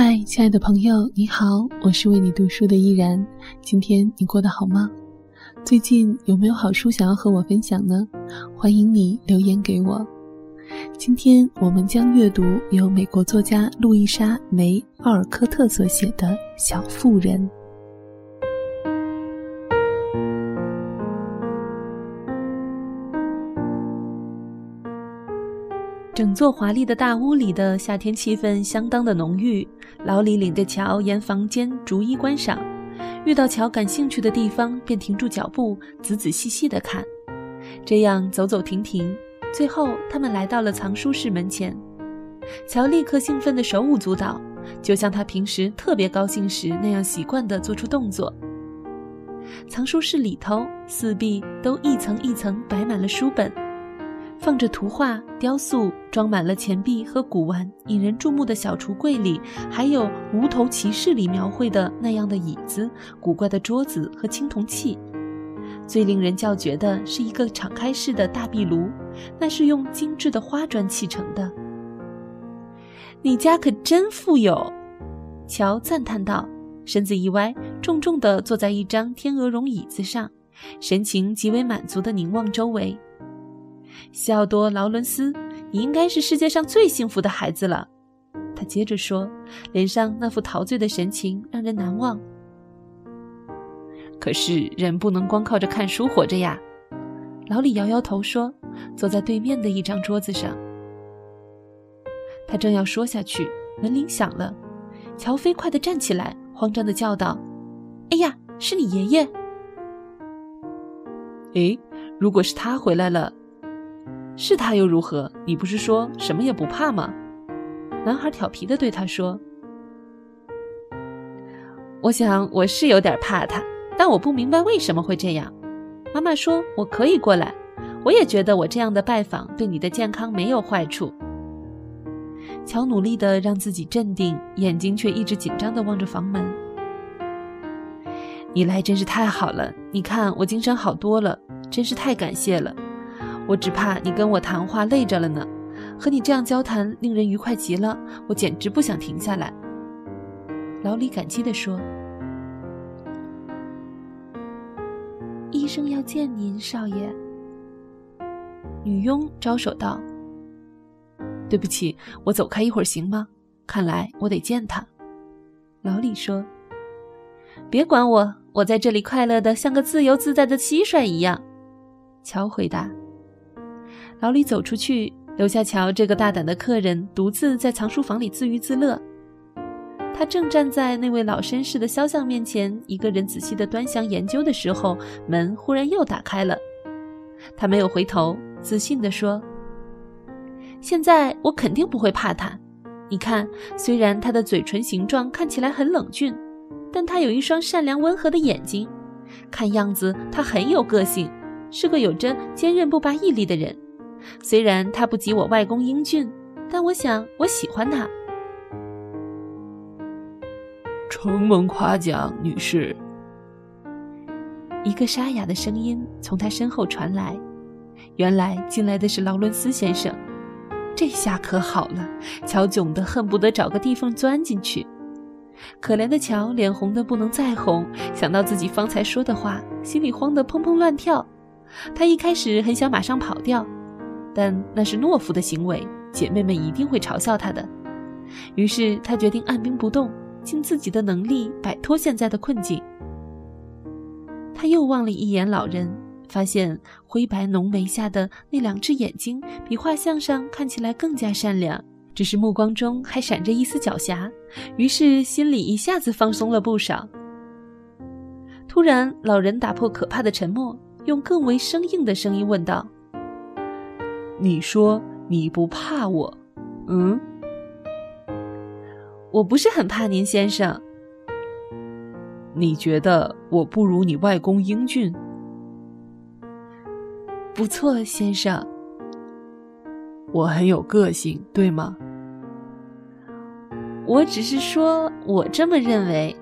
嗨，亲爱的朋友，你好，我是为你读书的依然。今天你过得好吗？最近有没有好书想要和我分享呢？欢迎你留言给我。今天我们将阅读由美国作家路易莎·梅·奥尔科特所写的《小妇人》。整座华丽的大屋里的夏天气氛相当的浓郁。老李领着乔沿房间逐一观赏，遇到乔感兴趣的地方便停住脚步，仔仔细细的看。这样走走停停，最后他们来到了藏书室门前。乔立刻兴奋的手舞足蹈，就像他平时特别高兴时那样习惯地做出动作。藏书室里头四壁都一层一层摆满了书本。放着图画、雕塑，装满了钱币和古玩。引人注目的小橱柜里，还有《无头骑士》里描绘的那样的椅子、古怪的桌子和青铜器。最令人叫绝的是一个敞开式的大壁炉，那是用精致的花砖砌成的。你家可真富有，乔赞叹道，身子一歪，重重地坐在一张天鹅绒椅子上，神情极为满足地凝望周围。西奥多·劳伦斯，你应该是世界上最幸福的孩子了。他接着说，脸上那副陶醉的神情让人难忘。可是人不能光靠着看书活着呀。老李摇摇头说，坐在对面的一张桌子上。他正要说下去，门铃响了。乔飞快地站起来，慌张地叫道：“哎呀，是你爷爷！哎，如果是他回来了。”是他又如何？你不是说什么也不怕吗？男孩调皮的对他说：“我想我是有点怕他，但我不明白为什么会这样。妈妈说我可以过来，我也觉得我这样的拜访对你的健康没有坏处。”乔努力的让自己镇定，眼睛却一直紧张的望着房门。你来真是太好了，你看我精神好多了，真是太感谢了。我只怕你跟我谈话累着了呢，和你这样交谈令人愉快极了，我简直不想停下来。老李感激地说：“医生要见您，少爷。”女佣招手道：“对不起，我走开一会儿行吗？看来我得见他。”老李说：“别管我，我在这里快乐的像个自由自在的蟋蟀一样。”乔回答。老李走出去，留下乔这个大胆的客人独自在藏书房里自娱自乐。他正站在那位老绅士的肖像面前，一个人仔细地端详研究的时候，门忽然又打开了。他没有回头，自信地说：“现在我肯定不会怕他。你看，虽然他的嘴唇形状看起来很冷峻，但他有一双善良温和的眼睛，看样子他很有个性，是个有着坚韧不拔毅力的人。”虽然他不及我外公英俊，但我想我喜欢他。承蒙夸奖，女士。一个沙哑的声音从他身后传来，原来进来的是劳伦斯先生。这下可好了，乔窘得恨不得找个地缝钻进去。可怜的乔脸红得不能再红，想到自己方才说的话，心里慌得砰砰乱跳。他一开始很想马上跑掉。但那是懦夫的行为，姐妹们一定会嘲笑他的。于是他决定按兵不动，尽自己的能力摆脱现在的困境。他又望了一眼老人，发现灰白浓眉下的那两只眼睛比画像上看起来更加善良，只是目光中还闪着一丝狡黠。于是心里一下子放松了不少。突然，老人打破可怕的沉默，用更为生硬的声音问道。你说你不怕我，嗯？我不是很怕您，先生。你觉得我不如你外公英俊？不错，先生。我很有个性，对吗？我只是说我这么认为。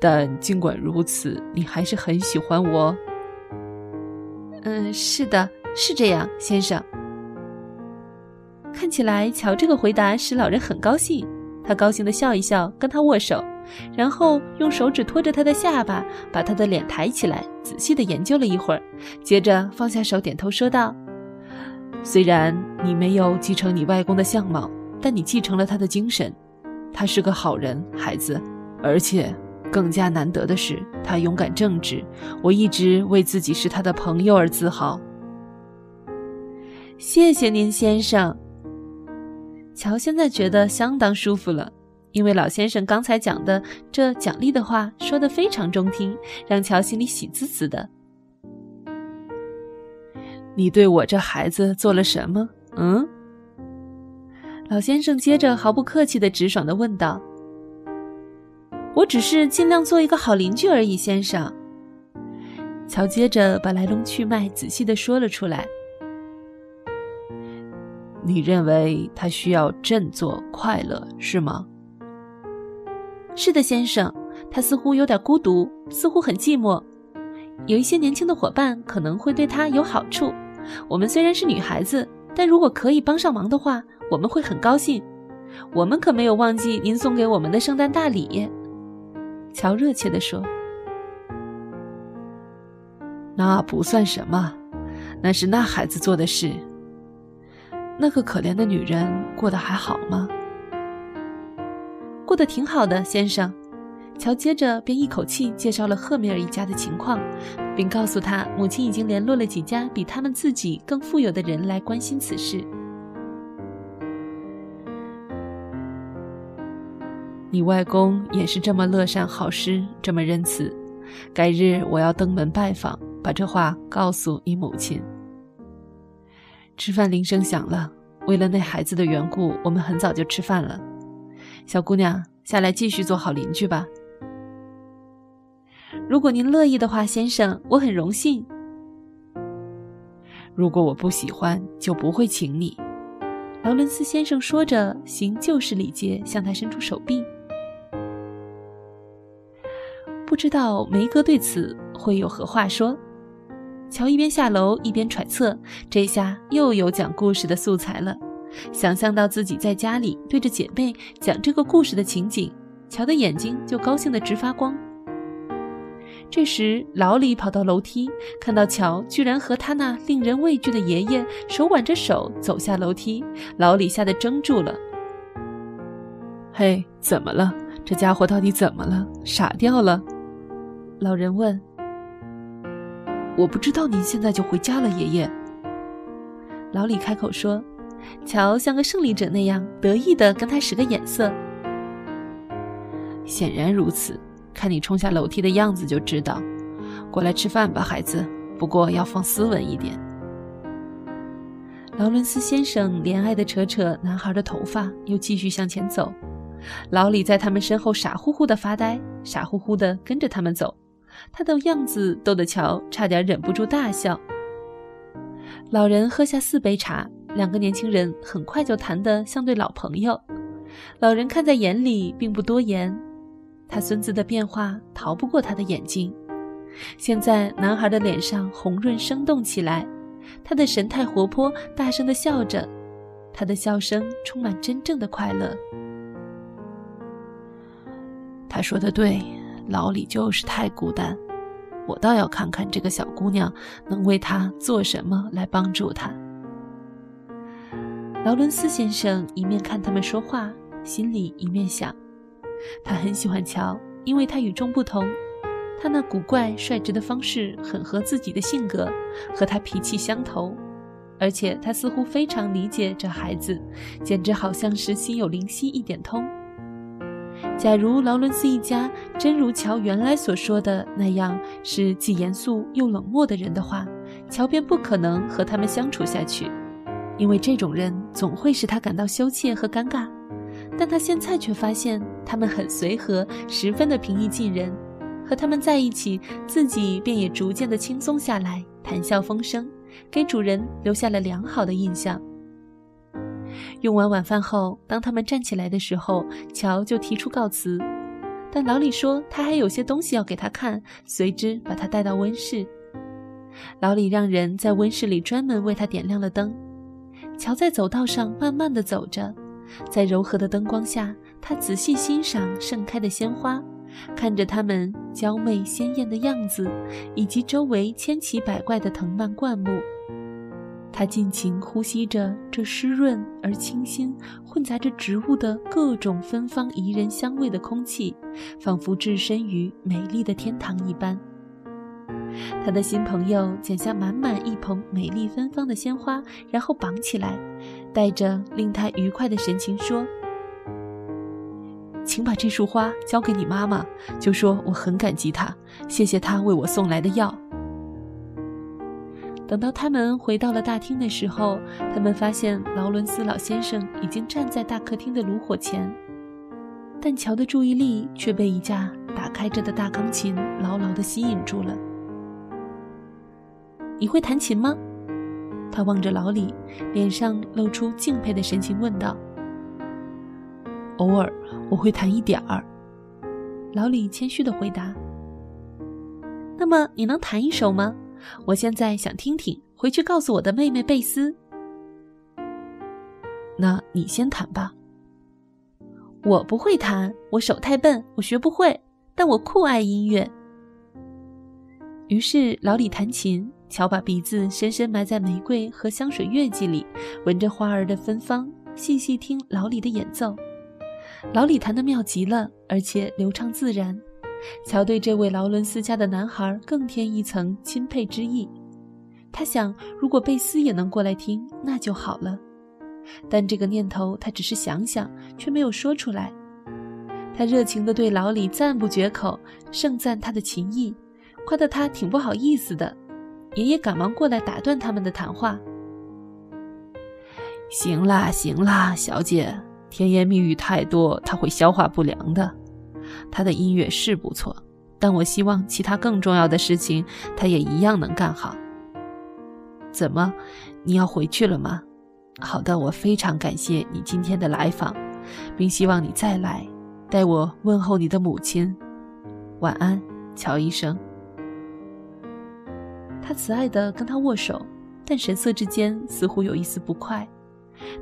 但尽管如此，你还是很喜欢我。嗯，是的，是这样，先生。看起来乔这个回答使老人很高兴，他高兴地笑一笑，跟他握手，然后用手指托着他的下巴，把他的脸抬起来，仔细地研究了一会儿，接着放下手，点头说道：“虽然你没有继承你外公的相貌，但你继承了他的精神。他是个好人，孩子，而且更加难得的是，他勇敢正直。我一直为自己是他的朋友而自豪。”谢谢您，先生。乔现在觉得相当舒服了，因为老先生刚才讲的这奖励的话说的非常中听，让乔心里喜滋滋的。你对我这孩子做了什么？嗯？老先生接着毫不客气的、直爽的问道：“我只是尽量做一个好邻居而已，先生。”乔接着把来龙去脉仔细的说了出来。你认为他需要振作快乐是吗？是的，先生。他似乎有点孤独，似乎很寂寞。有一些年轻的伙伴可能会对他有好处。我们虽然是女孩子，但如果可以帮上忙的话，我们会很高兴。我们可没有忘记您送给我们的圣诞大礼。乔热切地说：“那不算什么，那是那孩子做的事。”那个可怜的女人过得还好吗？过得挺好的，先生。乔接着便一口气介绍了赫米尔一家的情况，并告诉他母亲已经联络了几家比他们自己更富有的人来关心此事。你外公也是这么乐善好施，这么仁慈。改日我要登门拜访，把这话告诉你母亲。吃饭铃声响了，为了那孩子的缘故，我们很早就吃饭了。小姑娘，下来继续做好邻居吧。如果您乐意的话，先生，我很荣幸。如果我不喜欢，就不会请你。劳伦斯先生说着，行旧式礼节，向他伸出手臂。不知道梅哥对此会有何话说。乔一边下楼一边揣测，这下又有讲故事的素材了。想象到自己在家里对着姐妹讲这个故事的情景，乔的眼睛就高兴得直发光。这时，老李跑到楼梯，看到乔居然和他那令人畏惧的爷爷手挽着手走下楼梯，老李吓得怔住了。“嘿，怎么了？这家伙到底怎么了？傻掉了？”老人问。我不知道您现在就回家了，爷爷。老李开口说：“乔像个胜利者那样得意的跟他使个眼色。”显然如此，看你冲下楼梯的样子就知道。过来吃饭吧，孩子，不过要放斯文一点。劳伦斯先生怜爱的扯扯男孩的头发，又继续向前走。老李在他们身后傻乎乎的发呆，傻乎乎的跟着他们走。他的样子逗得乔差点忍不住大笑。老人喝下四杯茶，两个年轻人很快就谈得像对老朋友。老人看在眼里，并不多言。他孙子的变化逃不过他的眼睛。现在男孩的脸上红润生动起来，他的神态活泼，大声地笑着，他的笑声充满真正的快乐。他说的对。老李就是太孤单，我倒要看看这个小姑娘能为他做什么来帮助他。劳伦斯先生一面看他们说话，心里一面想：他很喜欢乔，因为他与众不同，他那古怪率直的方式很合自己的性格，和他脾气相投，而且他似乎非常理解这孩子，简直好像是心有灵犀一点通。假如劳伦斯一家真如乔原来所说的那样是既严肃又冷漠的人的话，乔便不可能和他们相处下去，因为这种人总会使他感到羞怯和尴尬。但他现在却发现他们很随和，十分的平易近人，和他们在一起，自己便也逐渐的轻松下来，谈笑风生，给主人留下了良好的印象。用完晚饭后，当他们站起来的时候，乔就提出告辞，但老李说他还有些东西要给他看，随之把他带到温室。老李让人在温室里专门为他点亮了灯。乔在走道上慢慢的走着，在柔和的灯光下，他仔细欣赏盛开的鲜花，看着它们娇媚鲜艳的样子，以及周围千奇百怪的藤蔓灌木。他尽情呼吸着这湿润而清新、混杂着植物的各种芬芳宜人香味的空气，仿佛置身于美丽的天堂一般。他的新朋友剪下满满一捧美丽芬芳的鲜花，然后绑起来，带着令他愉快的神情说：“请把这束花交给你妈妈，就说我很感激她，谢谢她为我送来的药。”等到他们回到了大厅的时候，他们发现劳伦斯老先生已经站在大客厅的炉火前，但乔的注意力却被一架打开着的大钢琴牢牢地吸引住了。你会弹琴吗？他望着老李，脸上露出敬佩的神情，问道。偶尔我会弹一点儿。老李谦虚地回答。那么你能弹一首吗？我现在想听听，回去告诉我的妹妹贝斯。那你先弹吧。我不会弹，我手太笨，我学不会。但我酷爱音乐。于是老李弹琴，乔把鼻子深深埋在玫瑰和香水月季里，闻着花儿的芬芳，细细听老李的演奏。老李弹得妙极了，而且流畅自然。乔对这位劳伦斯家的男孩更添一层钦佩之意。他想，如果贝斯也能过来听，那就好了。但这个念头他只是想想，却没有说出来。他热情地对老李赞不绝口，盛赞他的琴艺，夸得他挺不好意思的。爷爷赶忙过来打断他们的谈话：“行啦，行啦，小姐，甜言蜜语太多，他会消化不良的。”他的音乐是不错，但我希望其他更重要的事情，他也一样能干好。怎么，你要回去了吗？好的，我非常感谢你今天的来访，并希望你再来，代我问候你的母亲。晚安，乔医生。他慈爱地跟他握手，但神色之间似乎有一丝不快。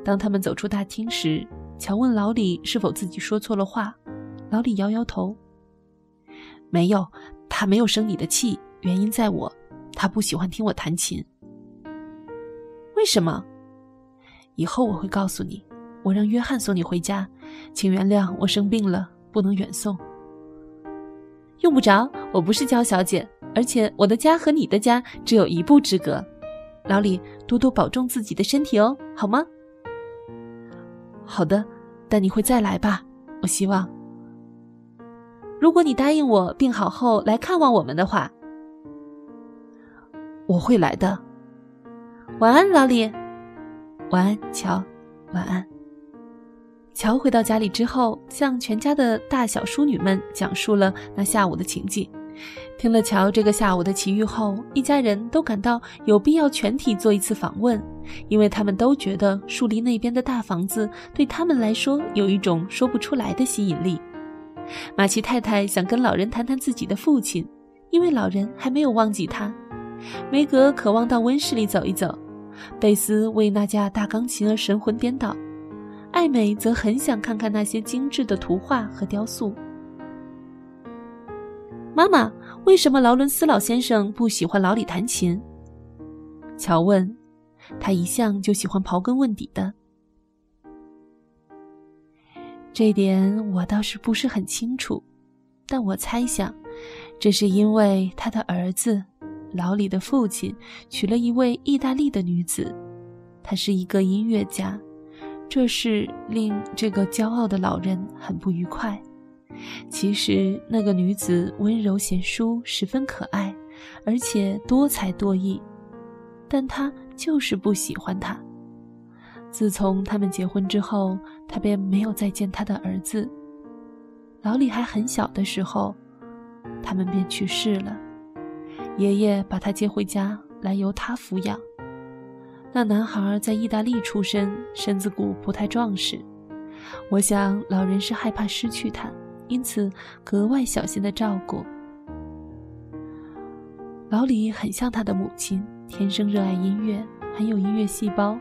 当他们走出大厅时，乔问老李是否自己说错了话。老李摇摇头，没有，他没有生你的气，原因在我，他不喜欢听我弹琴。为什么？以后我会告诉你。我让约翰送你回家，请原谅我生病了，不能远送。用不着，我不是娇小姐，而且我的家和你的家只有一步之隔。老李，多多保重自己的身体哦，好吗？好的，但你会再来吧？我希望。如果你答应我病好后来看望我们的话，我会来的。晚安，老李。晚安，乔。晚安。乔回到家里之后，向全家的大小淑女们讲述了那下午的情景。听了乔这个下午的奇遇后，一家人都感到有必要全体做一次访问，因为他们都觉得树林那边的大房子对他们来说有一种说不出来的吸引力。马奇太太想跟老人谈谈自己的父亲，因为老人还没有忘记他。梅格渴望到温室里走一走，贝斯为那架大钢琴而神魂颠倒，艾美则很想看看那些精致的图画和雕塑。妈妈，为什么劳伦斯老先生不喜欢老李弹琴？乔问。他一向就喜欢刨根问底的。这点我倒是不是很清楚，但我猜想，这是因为他的儿子老李的父亲娶了一位意大利的女子，她是一个音乐家，这事令这个骄傲的老人很不愉快。其实那个女子温柔贤淑，十分可爱，而且多才多艺，但他就是不喜欢她。自从他们结婚之后，他便没有再见他的儿子。老李还很小的时候，他们便去世了。爷爷把他接回家来，由他抚养。那男孩在意大利出生，身子骨不太壮实。我想老人是害怕失去他，因此格外小心的照顾。老李很像他的母亲，天生热爱音乐，很有音乐细胞。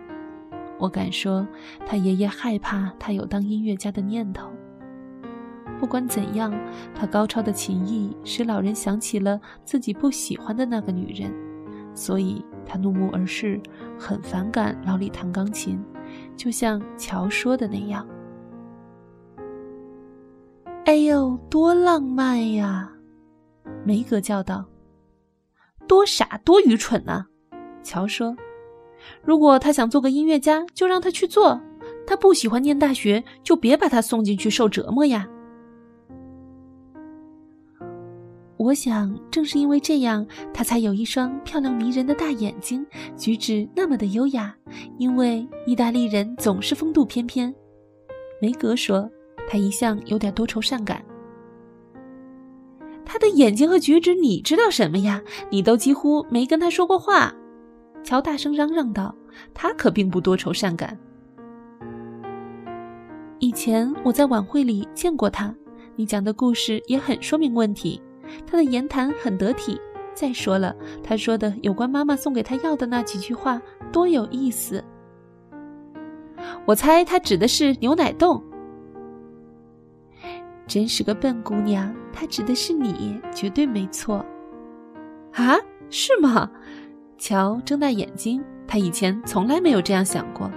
我敢说，他爷爷害怕他有当音乐家的念头。不管怎样，他高超的琴艺使老人想起了自己不喜欢的那个女人，所以他怒目而视，很反感老李弹钢琴，就像乔说的那样。哎呦，多浪漫呀！梅格叫道。多傻，多愚蠢呐！乔说：“如果他想做个音乐家，就让他去做；他不喜欢念大学，就别把他送进去受折磨呀。”我想，正是因为这样，他才有一双漂亮迷人的大眼睛，举止那么的优雅。因为意大利人总是风度翩翩。梅格说。他一向有点多愁善感。他的眼睛和举止，你知道什么呀？你都几乎没跟他说过话。乔大声嚷嚷道：“他可并不多愁善感。以前我在晚会里见过他，你讲的故事也很说明问题。他的言谈很得体。再说了，他说的有关妈妈送给他药的那几句话多有意思。我猜他指的是牛奶冻。”真是个笨姑娘，她指的是你，绝对没错。啊，是吗？乔睁大眼睛，他以前从来没有这样想过。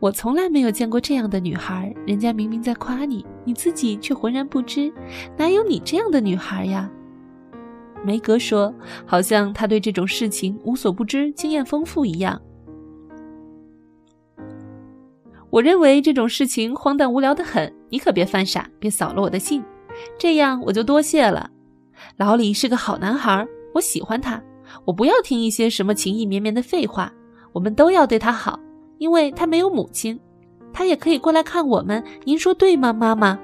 我从来没有见过这样的女孩，人家明明在夸你，你自己却浑然不知。哪有你这样的女孩呀？梅格说，好像他对这种事情无所不知，经验丰富一样。我认为这种事情荒诞无聊的很，你可别犯傻，别扫了我的兴，这样我就多谢了。老李是个好男孩，我喜欢他，我不要听一些什么情意绵绵的废话。我们都要对他好，因为他没有母亲，他也可以过来看我们。您说对吗，妈妈？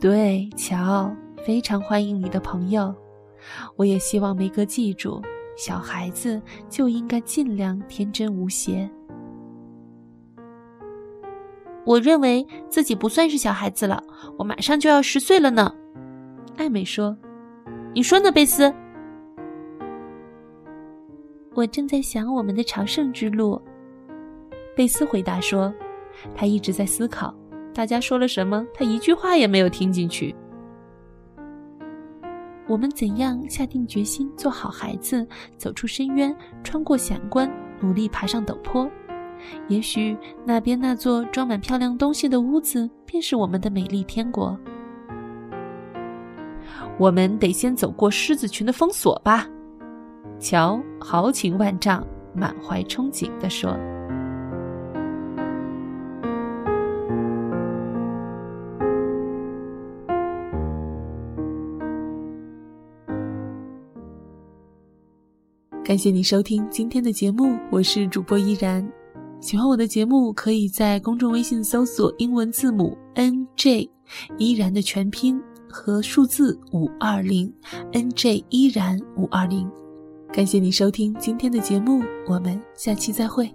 对，乔，非常欢迎你的朋友。我也希望梅格记住，小孩子就应该尽量天真无邪。我认为自己不算是小孩子了，我马上就要十岁了呢。艾美说：“你说呢，贝斯？”我正在想我们的朝圣之路。贝斯回答说：“他一直在思考，大家说了什么，他一句话也没有听进去。”我们怎样下定决心做好孩子，走出深渊，穿过险关，努力爬上陡坡？也许那边那座装满漂亮东西的屋子，便是我们的美丽天国。我们得先走过狮子群的封锁吧？乔豪情万丈、满怀憧憬地说。感谢你收听今天的节目，我是主播依然。喜欢我的节目，可以在公众微信搜索英文字母 N J 依然的全拼和数字五二零 N J 依然五二零。感谢你收听今天的节目，我们下期再会。